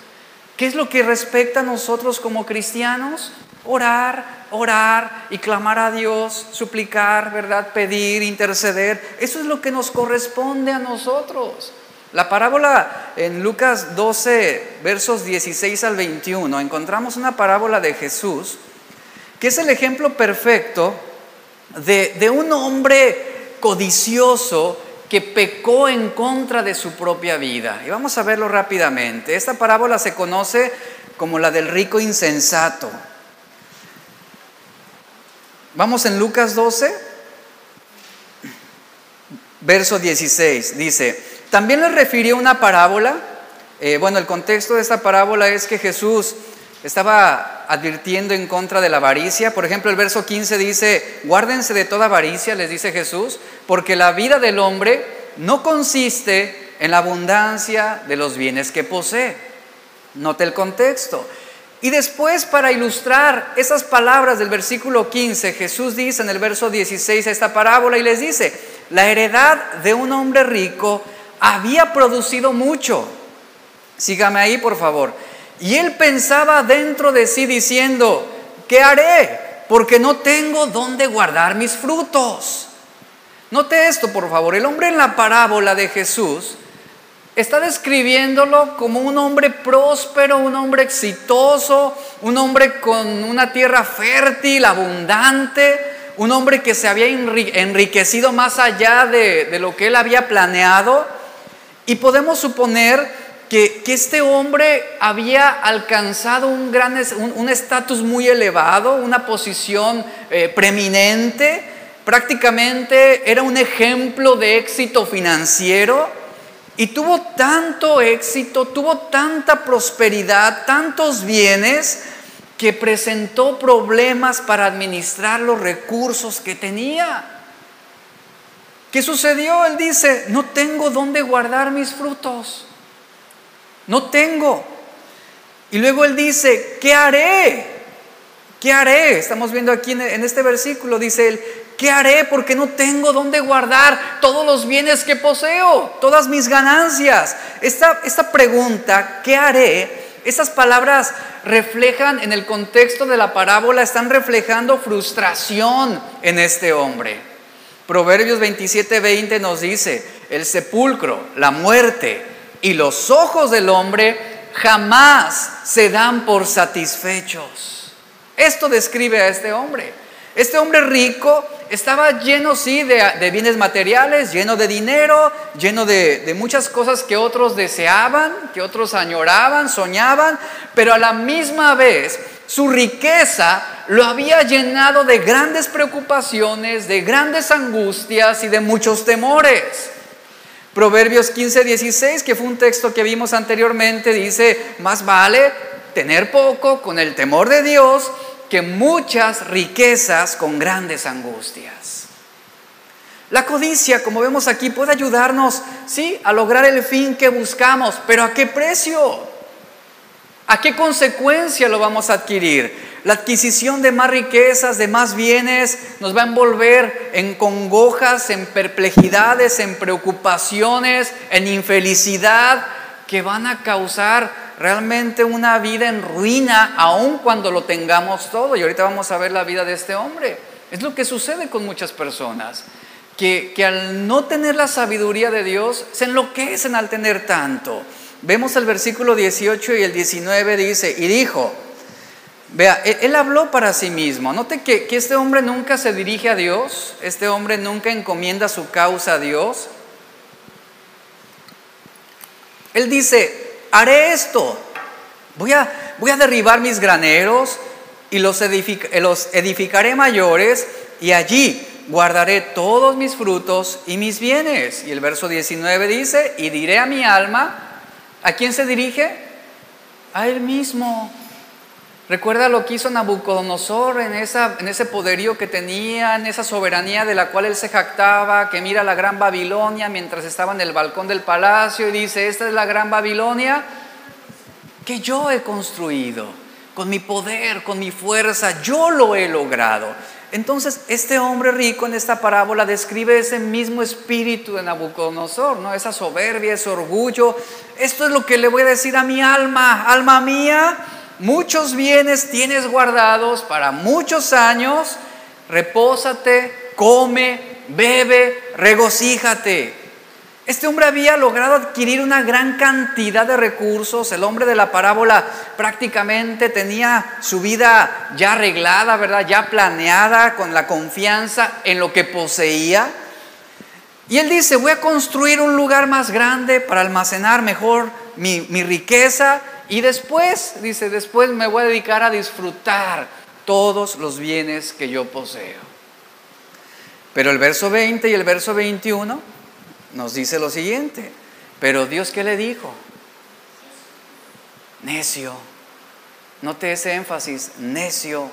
¿Qué es lo que respecta a nosotros como cristianos? Orar, orar y clamar a Dios, suplicar, ¿verdad? Pedir, interceder. Eso es lo que nos corresponde a nosotros. La parábola en Lucas 12, versos 16 al 21, encontramos una parábola de Jesús que es el ejemplo perfecto de, un hombre codicioso que pecó en contra de su propia vida. Y vamos a verlo rápidamente. Esta parábola se conoce como la del rico insensato. Vamos en Lucas 12, verso 16. Dice, también le refirió una parábola. Eh, bueno, el contexto de esta parábola es que Jesús estaba advirtiendo en contra de la avaricia. Por ejemplo, el verso 15 dice, guárdense de toda avaricia, les dice Jesús, porque la vida del hombre no consiste en la abundancia de los bienes que posee. Note el contexto. Y después, para ilustrar esas palabras del versículo 15, Jesús dice en el verso 16 esta parábola y les dice, la heredad de un hombre rico había producido mucho. Sígame ahí, por favor. Y él pensaba dentro de sí diciendo, ¿qué haré? Porque no tengo dónde guardar mis frutos. Note esto, por favor. El hombre en la parábola de Jesús está describiéndolo como un hombre próspero, un hombre exitoso, un hombre con una tierra fértil, abundante, un hombre que se había enriquecido más allá de, lo que él había planeado. Y podemos suponer que, este hombre había alcanzado un gran un estatus muy elevado, una posición eh, preeminente, prácticamente era un ejemplo de éxito financiero Y tuvo tanto éxito, tuvo tanta prosperidad, tantos bienes, que presentó problemas para administrar los recursos que tenía. ¿Qué sucedió? Él dice, no tengo dónde guardar mis frutos. No tengo. Y luego él dice, ¿qué haré? ¿Qué haré? Estamos viendo aquí en este versículo, dice él, ¿qué haré? Porque no tengo dónde guardar todos los bienes que poseo, todas mis ganancias. Esta, esta pregunta, ¿qué haré? Estas palabras reflejan en el contexto de la parábola, están reflejando frustración en este hombre. Proverbios 27:20 nos dice, el sepulcro, la muerte y los ojos del hombre jamás se dan por satisfechos. Esto describe a este hombre. Este hombre rico estaba lleno, sí, de, bienes materiales, lleno de dinero, lleno de, muchas cosas que otros deseaban, que otros añoraban, soñaban, pero a la misma vez su riqueza lo había llenado de grandes preocupaciones, de grandes angustias y de muchos temores. Proverbios 15, 16, que fue un texto que vimos anteriormente, dice, más vale tener poco con el temor de Dios que muchas riquezas con grandes angustias. La codicia, como vemos aquí, puede ayudarnos, sí, a lograr el fin que buscamos, pero ¿a qué precio? ¿A qué consecuencia lo vamos a adquirir? La adquisición de más riquezas, de más bienes, nos va a envolver en congojas, en perplejidades, en preocupaciones, en infelicidad, que van a causar realmente una vida en ruina, aun cuando lo tengamos todo. Y ahorita vamos a ver la vida de este hombre. Es lo que sucede con muchas personas, que, que al no tener la sabiduría de Dios, se enloquecen al tener tanto. Vemos el versículo 18 y el 19 dice, y dijo, vea, él, habló para sí mismo. Note que, que este hombre nunca se dirige a Dios, este hombre nunca encomienda su causa a Dios. Él dice, haré esto. Voy a, voy a derribar mis graneros y los, los edificaré mayores y allí guardaré todos mis frutos y mis bienes. Y el verso 19 dice, y diré a mi alma, ¿a quién se dirige? A él mismo. Recuerda lo que hizo Nabucodonosor en, ese poderío que tenía, en esa soberanía de la cual él se jactaba, que mira la gran Babilonia mientras estaba en el balcón del palacio y dice, esta es la gran Babilonia que yo he construido, con mi poder, con mi fuerza, yo lo he logrado. Entonces, este hombre rico en esta parábola describe ese mismo espíritu de Nabucodonosor, ¿no? Esa soberbia, ese orgullo. Esto es lo que le voy a decir a mi alma, alma mía, muchos bienes tienes guardados para muchos años, repósate, come, bebe, regocíjate. Este hombre había logrado adquirir una gran cantidad de recursos. El hombre de la parábola prácticamente tenía su vida ya arreglada, ¿verdad? Ya planeada con la confianza en lo que poseía. Y él dice, voy a construir un lugar más grande para almacenar mejor mi, riqueza y después, dice, después me voy a dedicar a disfrutar todos los bienes que yo poseo. Pero el verso 20 y el verso 21 nos dice lo siguiente, pero Dios qué le dijo? Necio, note ese énfasis, necio.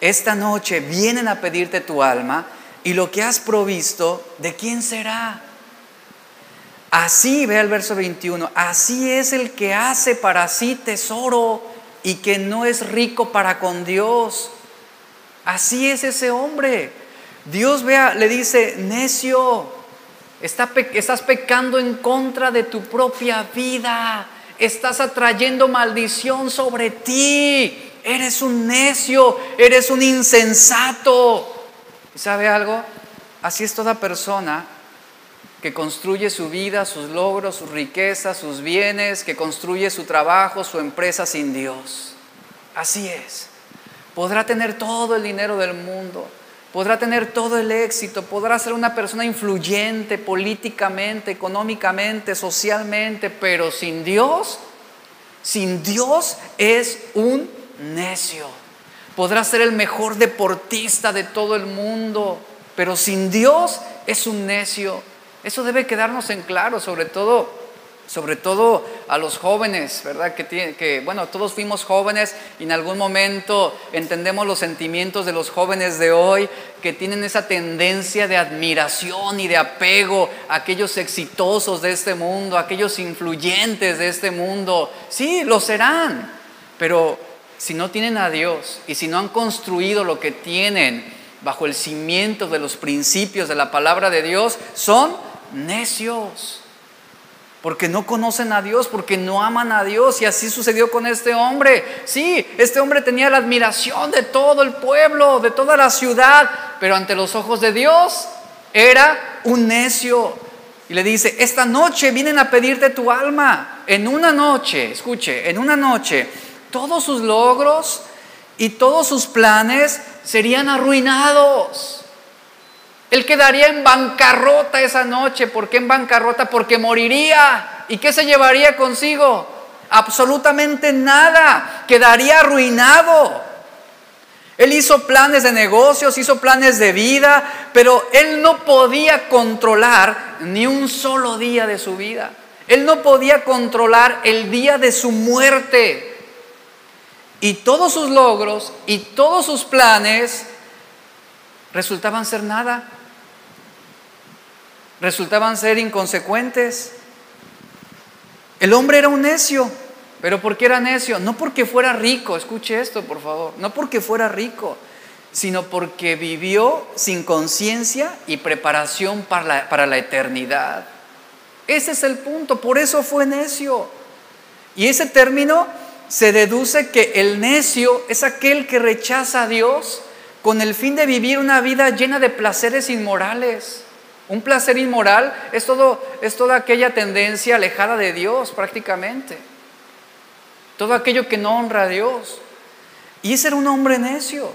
Esta noche vienen a pedirte tu alma y lo que has provisto, ¿de quién será? Así, ve el verso 21, así es el que hace para sí tesoro y que no es rico para con Dios. Así es ese hombre. Dios vea, le dice, necio, estás pecando en contra de tu propia vida. Estás atrayendo maldición sobre ti. Eres un necio, eres un insensato. ¿Y sabe algo? Así es toda persona que construye su vida, sus logros, sus riquezas, sus bienes, que construye su trabajo, su empresa sin Dios. Así es. Podrá tener todo el dinero del mundo, podrá tener todo el éxito, podrá ser una persona influyente políticamente, económicamente, socialmente, pero sin Dios, sin Dios es un necio. Podrá ser el mejor deportista de todo el mundo, pero sin Dios es un necio Eso debe quedarnos en claro, sobre todo sobre todo a los jóvenes, ¿verdad? Que, que, bueno, todos fuimos jóvenes y en algún momento entendemos los sentimientos de los jóvenes de hoy que tienen esa tendencia de admiración y de apego a aquellos exitosos de este mundo, a aquellos influyentes de este mundo. Sí, lo serán, pero si no tienen a Dios y si no han construido lo que tienen bajo el cimiento de los principios de la palabra de Dios, son necios. Porque no conocen a Dios, porque no aman a Dios. Y así sucedió con este hombre. Sí, este hombre tenía la admiración de todo el pueblo, de toda la ciudad, pero ante los ojos de Dios era un necio. Y le dice, esta noche vienen a pedirte tu alma. En una noche, escuche, en una noche todos sus logros y todos sus planes serían arruinados. Él quedaría en bancarrota esa noche. ¿Por qué en bancarrota? Porque moriría. ¿Y qué se llevaría consigo? Absolutamente nada. Quedaría arruinado. Él hizo planes de negocios, hizo planes de vida, pero él no podía controlar ni un solo día de su vida. Él no podía controlar el día de su muerte. Y todos sus logros y todos sus planes resultaban ser nada. Resultaban ser inconsecuentes. El hombre era un necio. ¿Pero por qué era necio? No porque fuera rico, escuche esto por favor, no porque fuera rico, sino porque vivió sin conciencia y preparación para la, para la eternidad. Ese es el punto, por eso fue necio. Y ese término se deduce que el necio es aquel que rechaza a Dios con el fin de vivir una vida llena de placeres inmorales. Un placer inmoral es, todo, es toda aquella tendencia alejada de Dios prácticamente. Todo aquello que no honra a Dios. Y ese era un hombre necio.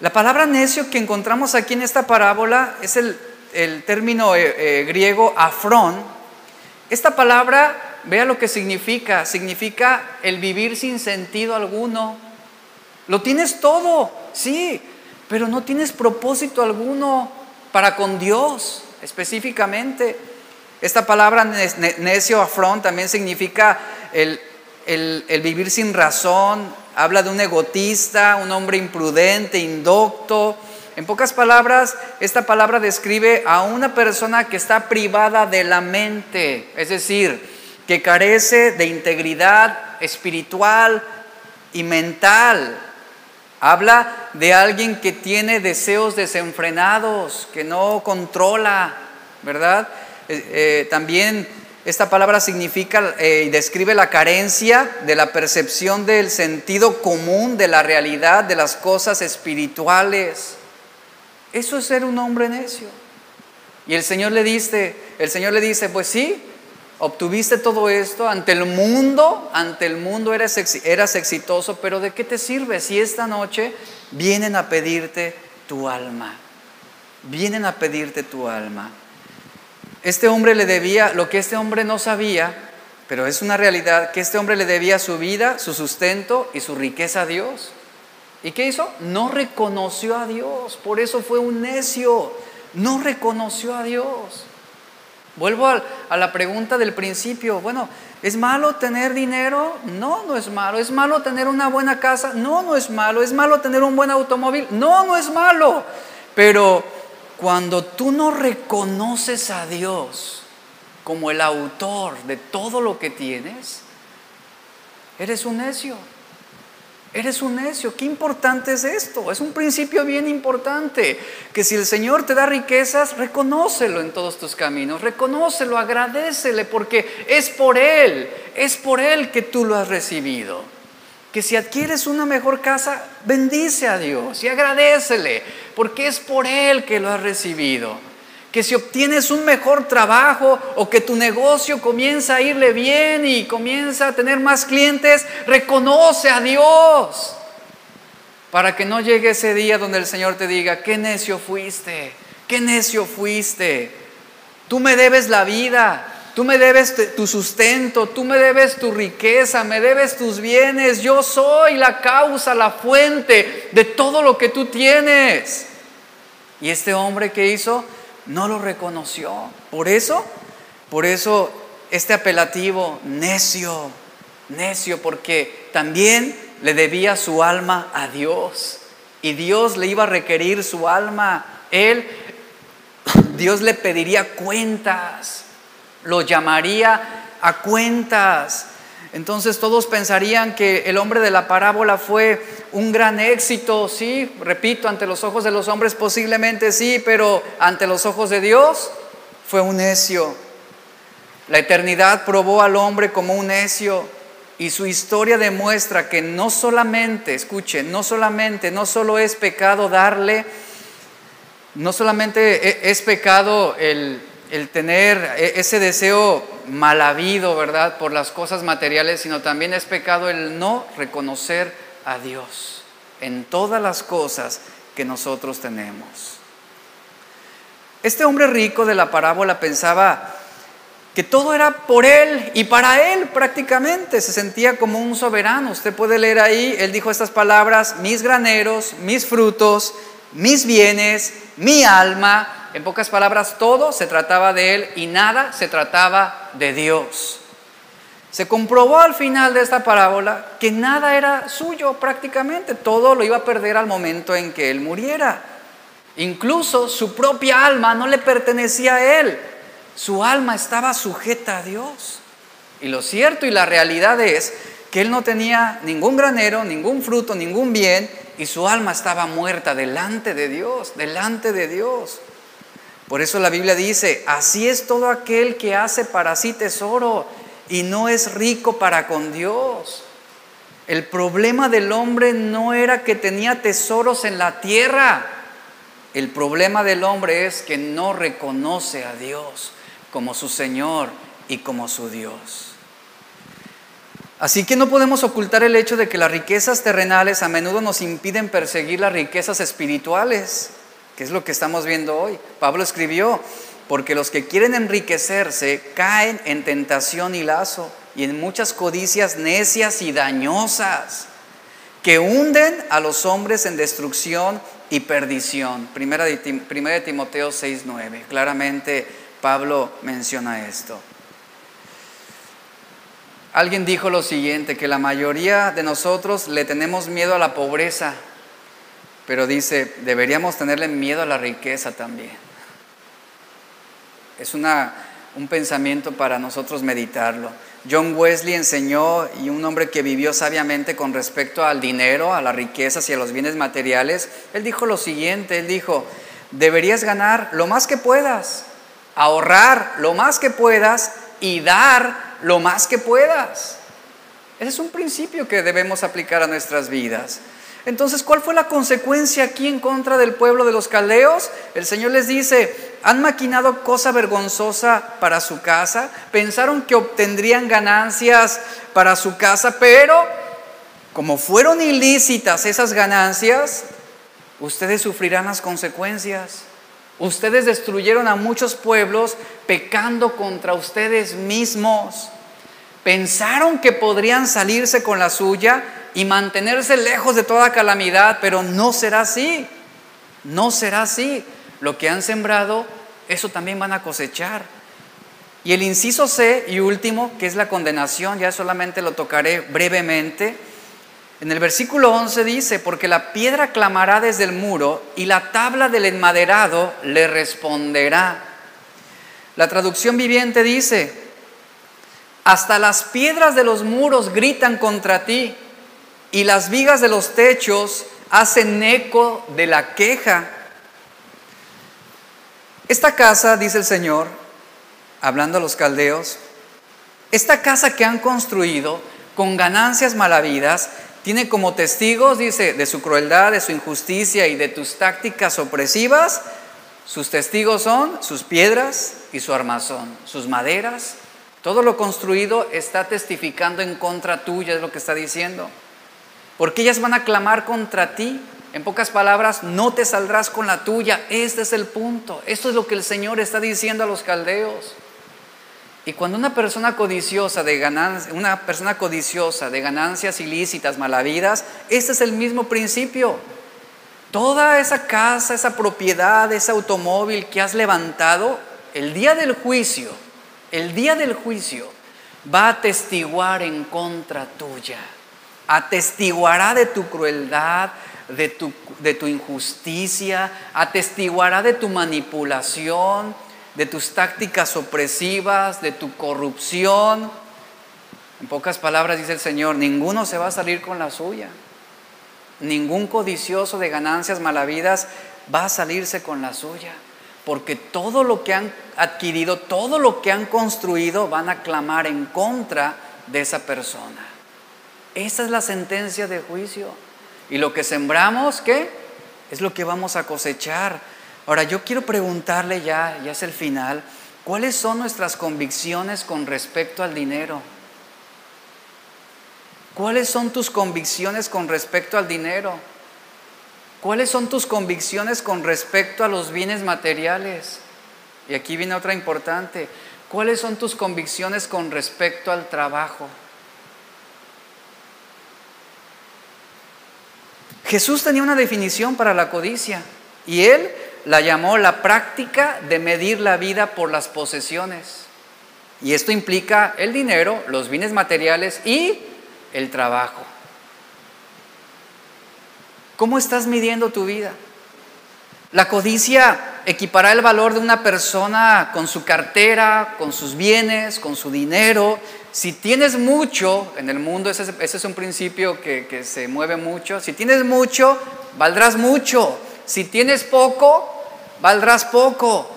La palabra necio que encontramos aquí en esta parábola es el, término eh, eh, griego afrón. Esta palabra vea lo que significa. Significa el vivir sin sentido alguno. Lo tienes todo, sí, pero no tienes propósito alguno para con Dios específicamente. Esta palabra necio afront también significa el, el, vivir sin razón, habla de un egotista, un hombre imprudente, indocto. En pocas palabras, esta palabra describe a una persona que está privada de la mente, es decir, que carece de integridad espiritual y mental. Habla de alguien que tiene deseos desenfrenados, que no controla, ¿verdad? Eh, eh, también esta palabra significa eh, y describe la carencia de la percepción del sentido común de la realidad de las cosas espirituales. Eso es ser un hombre necio. Y el Señor le dice, el Señor le dice, pues sí, obtuviste todo esto ante el mundo, ante el mundo eras, eras exitoso, pero ¿de qué te sirve si esta noche vienen a pedirte tu alma? Vienen a pedirte tu alma. Este hombre le debía lo que este hombre no sabía, pero es una realidad, que este hombre le debía su vida, su sustento y su riqueza a Dios. ¿Y qué hizo? No reconoció a Dios, por eso fue un necio, no reconoció a Dios. Vuelvo a, la pregunta del principio. Bueno, ¿es malo tener dinero? No, no es malo. ¿Es malo tener una buena casa? No, no es malo. ¿Es malo tener un buen automóvil? No, no es malo. Pero cuando tú no reconoces a Dios como el autor de todo lo que tienes, eres un necio. Eres un necio. Qué importante es esto. Es un principio bien importante. Que si el Señor te da riquezas, reconócelo en todos tus caminos. Reconócelo, agradecele, porque es por Él. Es por Él que tú lo has recibido. Que si adquieres una mejor casa, bendice a Dios y agradecele, porque es por Él que lo has recibido que si obtienes un mejor trabajo o que tu negocio comienza a irle bien y comienza a tener más clientes, reconoce a Dios para que no llegue ese día donde el Señor te diga, qué necio fuiste, qué necio fuiste. Tú me debes la vida, tú me debes tu sustento, tú me debes tu riqueza, me debes tus bienes, yo soy la causa, la fuente de todo lo que tú tienes. Y este hombre que hizo, no lo reconoció. Por eso, por eso este apelativo necio, necio, porque también le debía su alma a Dios y Dios le iba a requerir su alma. Él, Dios le pediría cuentas, lo llamaría a cuentas. Entonces todos pensarían que el hombre de la parábola fue un gran éxito, sí, repito, ante los ojos de los hombres posiblemente sí, pero ante los ojos de Dios fue un necio. La eternidad probó al hombre como un necio y su historia demuestra que no solamente, escuchen, no solamente, no solo es pecado darle, no solamente e, es pecado el, el tener e, ese deseo mal habido, ¿verdad?, por las cosas materiales, sino también es pecado el no reconocer a Dios en todas las cosas que nosotros tenemos. Este hombre rico de la parábola pensaba que todo era por él y para él prácticamente, se sentía como un soberano. Usted puede leer ahí, él dijo estas palabras, mis graneros, mis frutos, mis bienes, mi alma, en pocas palabras, todo se trataba de él y nada se trataba de Dios. Se comprobó al final de esta parábola que nada era suyo prácticamente, todo lo iba a perder al momento en que él muriera. Incluso su propia alma no le pertenecía a él, su alma estaba sujeta a Dios. Y lo cierto y la realidad es que él no tenía ningún granero, ningún fruto, ningún bien, y su alma estaba muerta delante de Dios, delante de Dios. Por eso la Biblia dice, así es todo aquel que hace para sí tesoro y no es rico para con Dios. El problema del hombre no era que tenía tesoros en la tierra. El problema del hombre es que no reconoce a Dios como su Señor y como su Dios. Así que no podemos ocultar el hecho de que las riquezas terrenales a menudo nos impiden perseguir las riquezas espirituales que es lo que estamos viendo hoy. Pablo escribió, porque los que quieren enriquecerse caen en tentación y lazo y en muchas codicias necias y dañosas que hunden a los hombres en destrucción y perdición. Primera primera de Timoteo 6:9. Claramente Pablo menciona esto. Alguien dijo lo siguiente, que la mayoría de nosotros le tenemos miedo a la pobreza pero dice, deberíamos tenerle miedo a la riqueza también. Es una, un pensamiento para nosotros meditarlo. John Wesley enseñó, y un hombre que vivió sabiamente con respecto al dinero, a las riquezas y a los bienes materiales, él dijo lo siguiente, él dijo, deberías ganar lo más que puedas, ahorrar lo más que puedas y dar lo más que puedas. Ese es un principio que debemos aplicar a nuestras vidas. Entonces, ¿cuál fue la consecuencia aquí en contra del pueblo de los caldeos? El Señor les dice, han maquinado cosa vergonzosa para su casa, pensaron que obtendrían ganancias para su casa, pero como fueron ilícitas esas ganancias, ustedes sufrirán las consecuencias. Ustedes destruyeron a muchos pueblos pecando contra ustedes mismos. Pensaron que podrían salirse con la suya y mantenerse lejos de toda calamidad, pero no será así. No será así. Lo que han sembrado, eso también van a cosechar. Y el inciso C y último, que es la condenación, ya solamente lo tocaré brevemente. En el versículo 11 dice, porque la piedra clamará desde el muro y la tabla del enmaderado le responderá. La traducción viviente dice, hasta las piedras de los muros gritan contra ti y las vigas de los techos hacen eco de la queja. Esta casa, dice el Señor, hablando a los caldeos, esta casa que han construido con ganancias malavidas, tiene como testigos, dice, de su crueldad, de su injusticia y de tus tácticas opresivas, sus testigos son sus piedras y su armazón, sus maderas. Todo lo construido está testificando en contra tuya, es lo que está diciendo porque ellas van a clamar contra ti. En pocas palabras, no te saldrás con la tuya. Este es el punto. Esto es lo que el Señor está diciendo a los caldeos. Y cuando una persona codiciosa de ganancias, una persona codiciosa de ganancias ilícitas, malavidas, este es el mismo principio. Toda esa casa, esa propiedad, ese automóvil que has levantado, el día del juicio, el día del juicio, va a atestiguar en contra tuya. Atestiguará de tu crueldad, de tu, injusticia, atestiguará de tu manipulación, de tus tácticas opresivas, de tu corrupción. En pocas palabras dice el Señor, ninguno se va a salir con la suya. Ningún codicioso de ganancias malavidas va a salirse con la suya. Porque todo lo que han adquirido, todo lo que han construido, van a clamar en contra de esa persona. Esa es la sentencia de juicio. Y lo que sembramos, ¿qué? Es lo que vamos a cosechar. Ahora, yo quiero preguntarle ya, ya es el final, ¿cuáles son nuestras convicciones con respecto al dinero? ¿Cuáles son tus convicciones con respecto al dinero? ¿Cuáles son tus convicciones con respecto a los bienes materiales? Y aquí viene otra importante. ¿Cuáles son tus convicciones con respecto al trabajo? Jesús tenía una definición para la codicia y él la llamó la práctica de medir la vida por las posesiones. Y esto implica el dinero, los bienes materiales y el trabajo. ¿Cómo estás midiendo tu vida? La codicia equipará el valor de una persona con su cartera, con sus bienes, con su dinero. Si tienes mucho, en el mundo ese, es un principio que, que se mueve mucho, si tienes mucho, valdrás mucho. Si tienes poco, valdrás poco.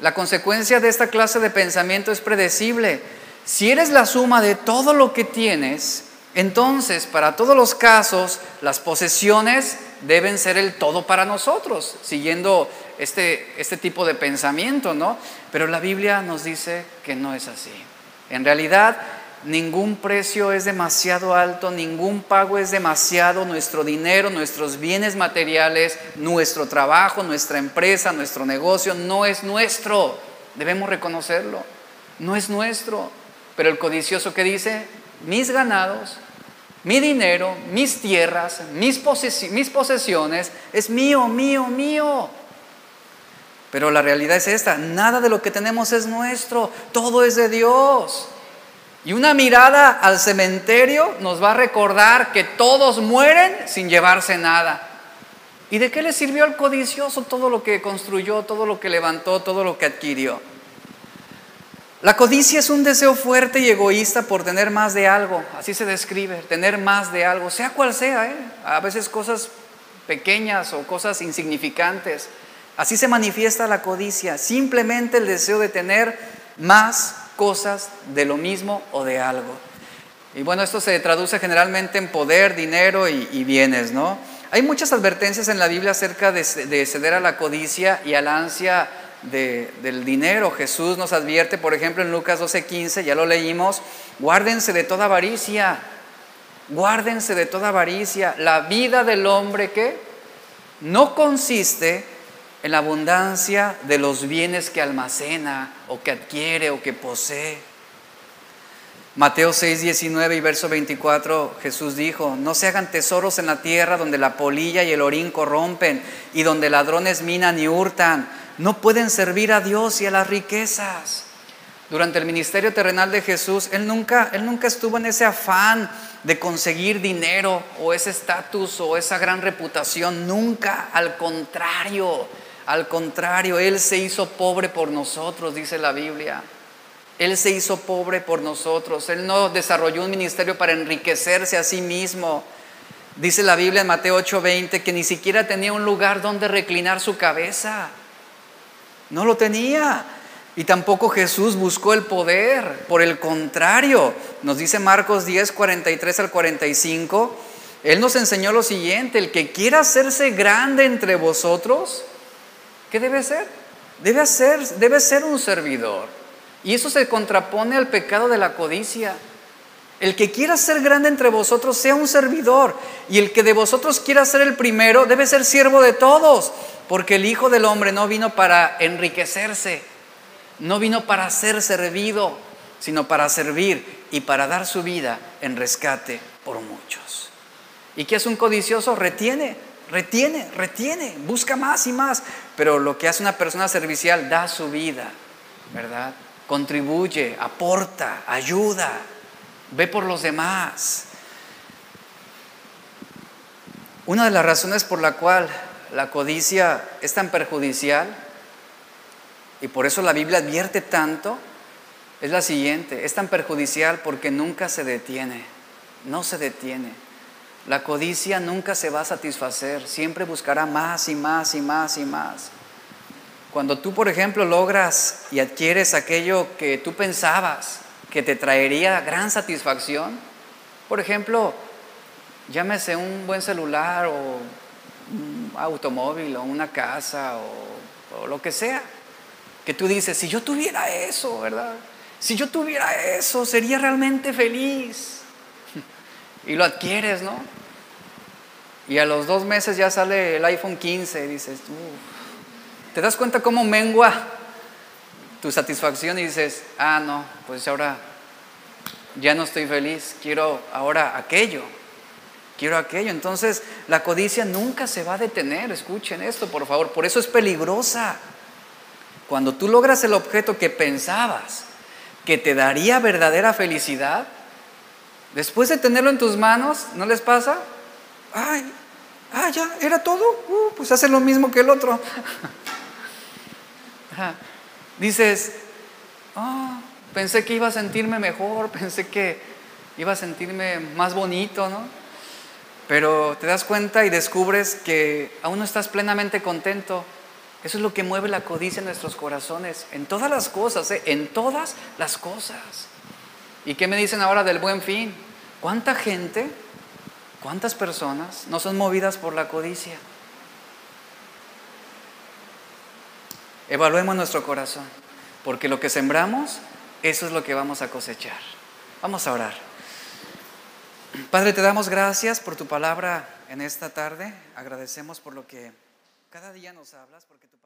La consecuencia de esta clase de pensamiento es predecible. Si eres la suma de todo lo que tienes, entonces, para todos los casos, las posesiones deben ser el todo para nosotros, siguiendo este, este tipo de pensamiento, ¿no? Pero la Biblia nos dice que no es así. En realidad, ningún precio es demasiado alto, ningún pago es demasiado, nuestro dinero, nuestros bienes materiales, nuestro trabajo, nuestra empresa, nuestro negocio, no es nuestro. Debemos reconocerlo, no es nuestro. Pero el codicioso que dice, mis ganados, mi dinero, mis tierras, mis, posesiones, es mío, mío, mío. Pero la realidad es esta, nada de lo que tenemos es nuestro, todo es de Dios. Y una mirada al cementerio nos va a recordar que todos mueren sin llevarse nada. ¿Y de qué le sirvió al codicioso todo lo que construyó, todo lo que levantó, todo lo que adquirió? La codicia es un deseo fuerte y egoísta por tener más de algo, así se describe, tener más de algo, sea cual sea, ¿eh? a veces cosas pequeñas o cosas insignificantes. Así se manifiesta la codicia, simplemente el deseo de tener más cosas de lo mismo o de algo. Y bueno, esto se traduce generalmente en poder, dinero y, bienes, ¿no? Hay muchas advertencias en la Biblia acerca de, de ceder a la codicia y a la ansia del dinero. Jesús nos advierte, por ejemplo, en Lucas 12:15, ya lo leímos, guárdense de toda avaricia, guárdense de toda avaricia. La vida del hombre que no consiste en la abundancia de los bienes que almacena o que adquiere o que posee. Mateo 6, 19 y verso 24, Jesús dijo, no se hagan tesoros en la tierra donde la polilla y el orín corrompen y donde ladrones minan y hurtan no pueden servir a Dios y a las riquezas. Durante el ministerio terrenal de Jesús, él nunca, él nunca estuvo en ese afán de conseguir dinero o ese estatus o esa gran reputación, nunca, al contrario, al contrario, Él se hizo pobre por nosotros, dice la Biblia. Él se hizo pobre por nosotros, Él no desarrolló un ministerio para enriquecerse a sí mismo. Dice la Biblia en Mateo 8:20 que ni siquiera tenía un lugar donde reclinar su cabeza. No lo tenía. Y tampoco Jesús buscó el poder. Por el contrario, nos dice Marcos 10, 43 al 45, Él nos enseñó lo siguiente, el que quiera hacerse grande entre vosotros, ¿qué debe ser? Debe ser, debe ser un servidor. Y eso se contrapone al pecado de la codicia. El que quiera ser grande entre vosotros sea un servidor. Y el que de vosotros quiera ser el primero debe ser siervo de todos. Porque el Hijo del Hombre no vino para enriquecerse, no vino para ser servido, sino para servir y para dar su vida en rescate por muchos. ¿Y qué es un codicioso? Retiene, retiene, retiene, busca más y más. Pero lo que hace una persona servicial, da su vida, ¿verdad? Contribuye, aporta, ayuda, ve por los demás. Una de las razones por la cual la codicia es tan perjudicial y por eso la Biblia advierte tanto es la siguiente, es tan perjudicial porque nunca se detiene, no se detiene. La codicia nunca se va a satisfacer, siempre buscará más y más y más y más. Cuando tú, por ejemplo, logras y adquieres aquello que tú pensabas que te traería gran satisfacción, por ejemplo, llámese un buen celular o un automóvil o una casa o, o lo que sea, que tú dices, si yo tuviera eso, ¿verdad? Si yo tuviera eso, sería realmente feliz. Y lo adquieres, ¿no? Y a los dos meses ya sale el iPhone 15 y dices, ¿te das cuenta cómo mengua tu satisfacción y dices, ah, no, pues ahora ya no estoy feliz, quiero ahora aquello, quiero aquello. Entonces la codicia nunca se va a detener, escuchen esto, por favor, por eso es peligrosa. Cuando tú logras el objeto que pensabas que te daría verdadera felicidad, después de tenerlo en tus manos, ¿no les pasa? Ay, ah, ya, era todo, uh, pues hace lo mismo que el otro. Dices, oh, pensé que iba a sentirme mejor, pensé que iba a sentirme más bonito, ¿no? Pero te das cuenta y descubres que aún no estás plenamente contento. Eso es lo que mueve la codicia en nuestros corazones, en todas las cosas, ¿eh? en todas las cosas. ¿Y qué me dicen ahora del buen fin? ¿Cuánta gente ¿Cuántas personas no son movidas por la codicia? Evaluemos nuestro corazón, porque lo que sembramos, eso es lo que vamos a cosechar. Vamos a orar. Padre, te damos gracias por tu palabra en esta tarde. Agradecemos por lo que cada día nos hablas, porque tu.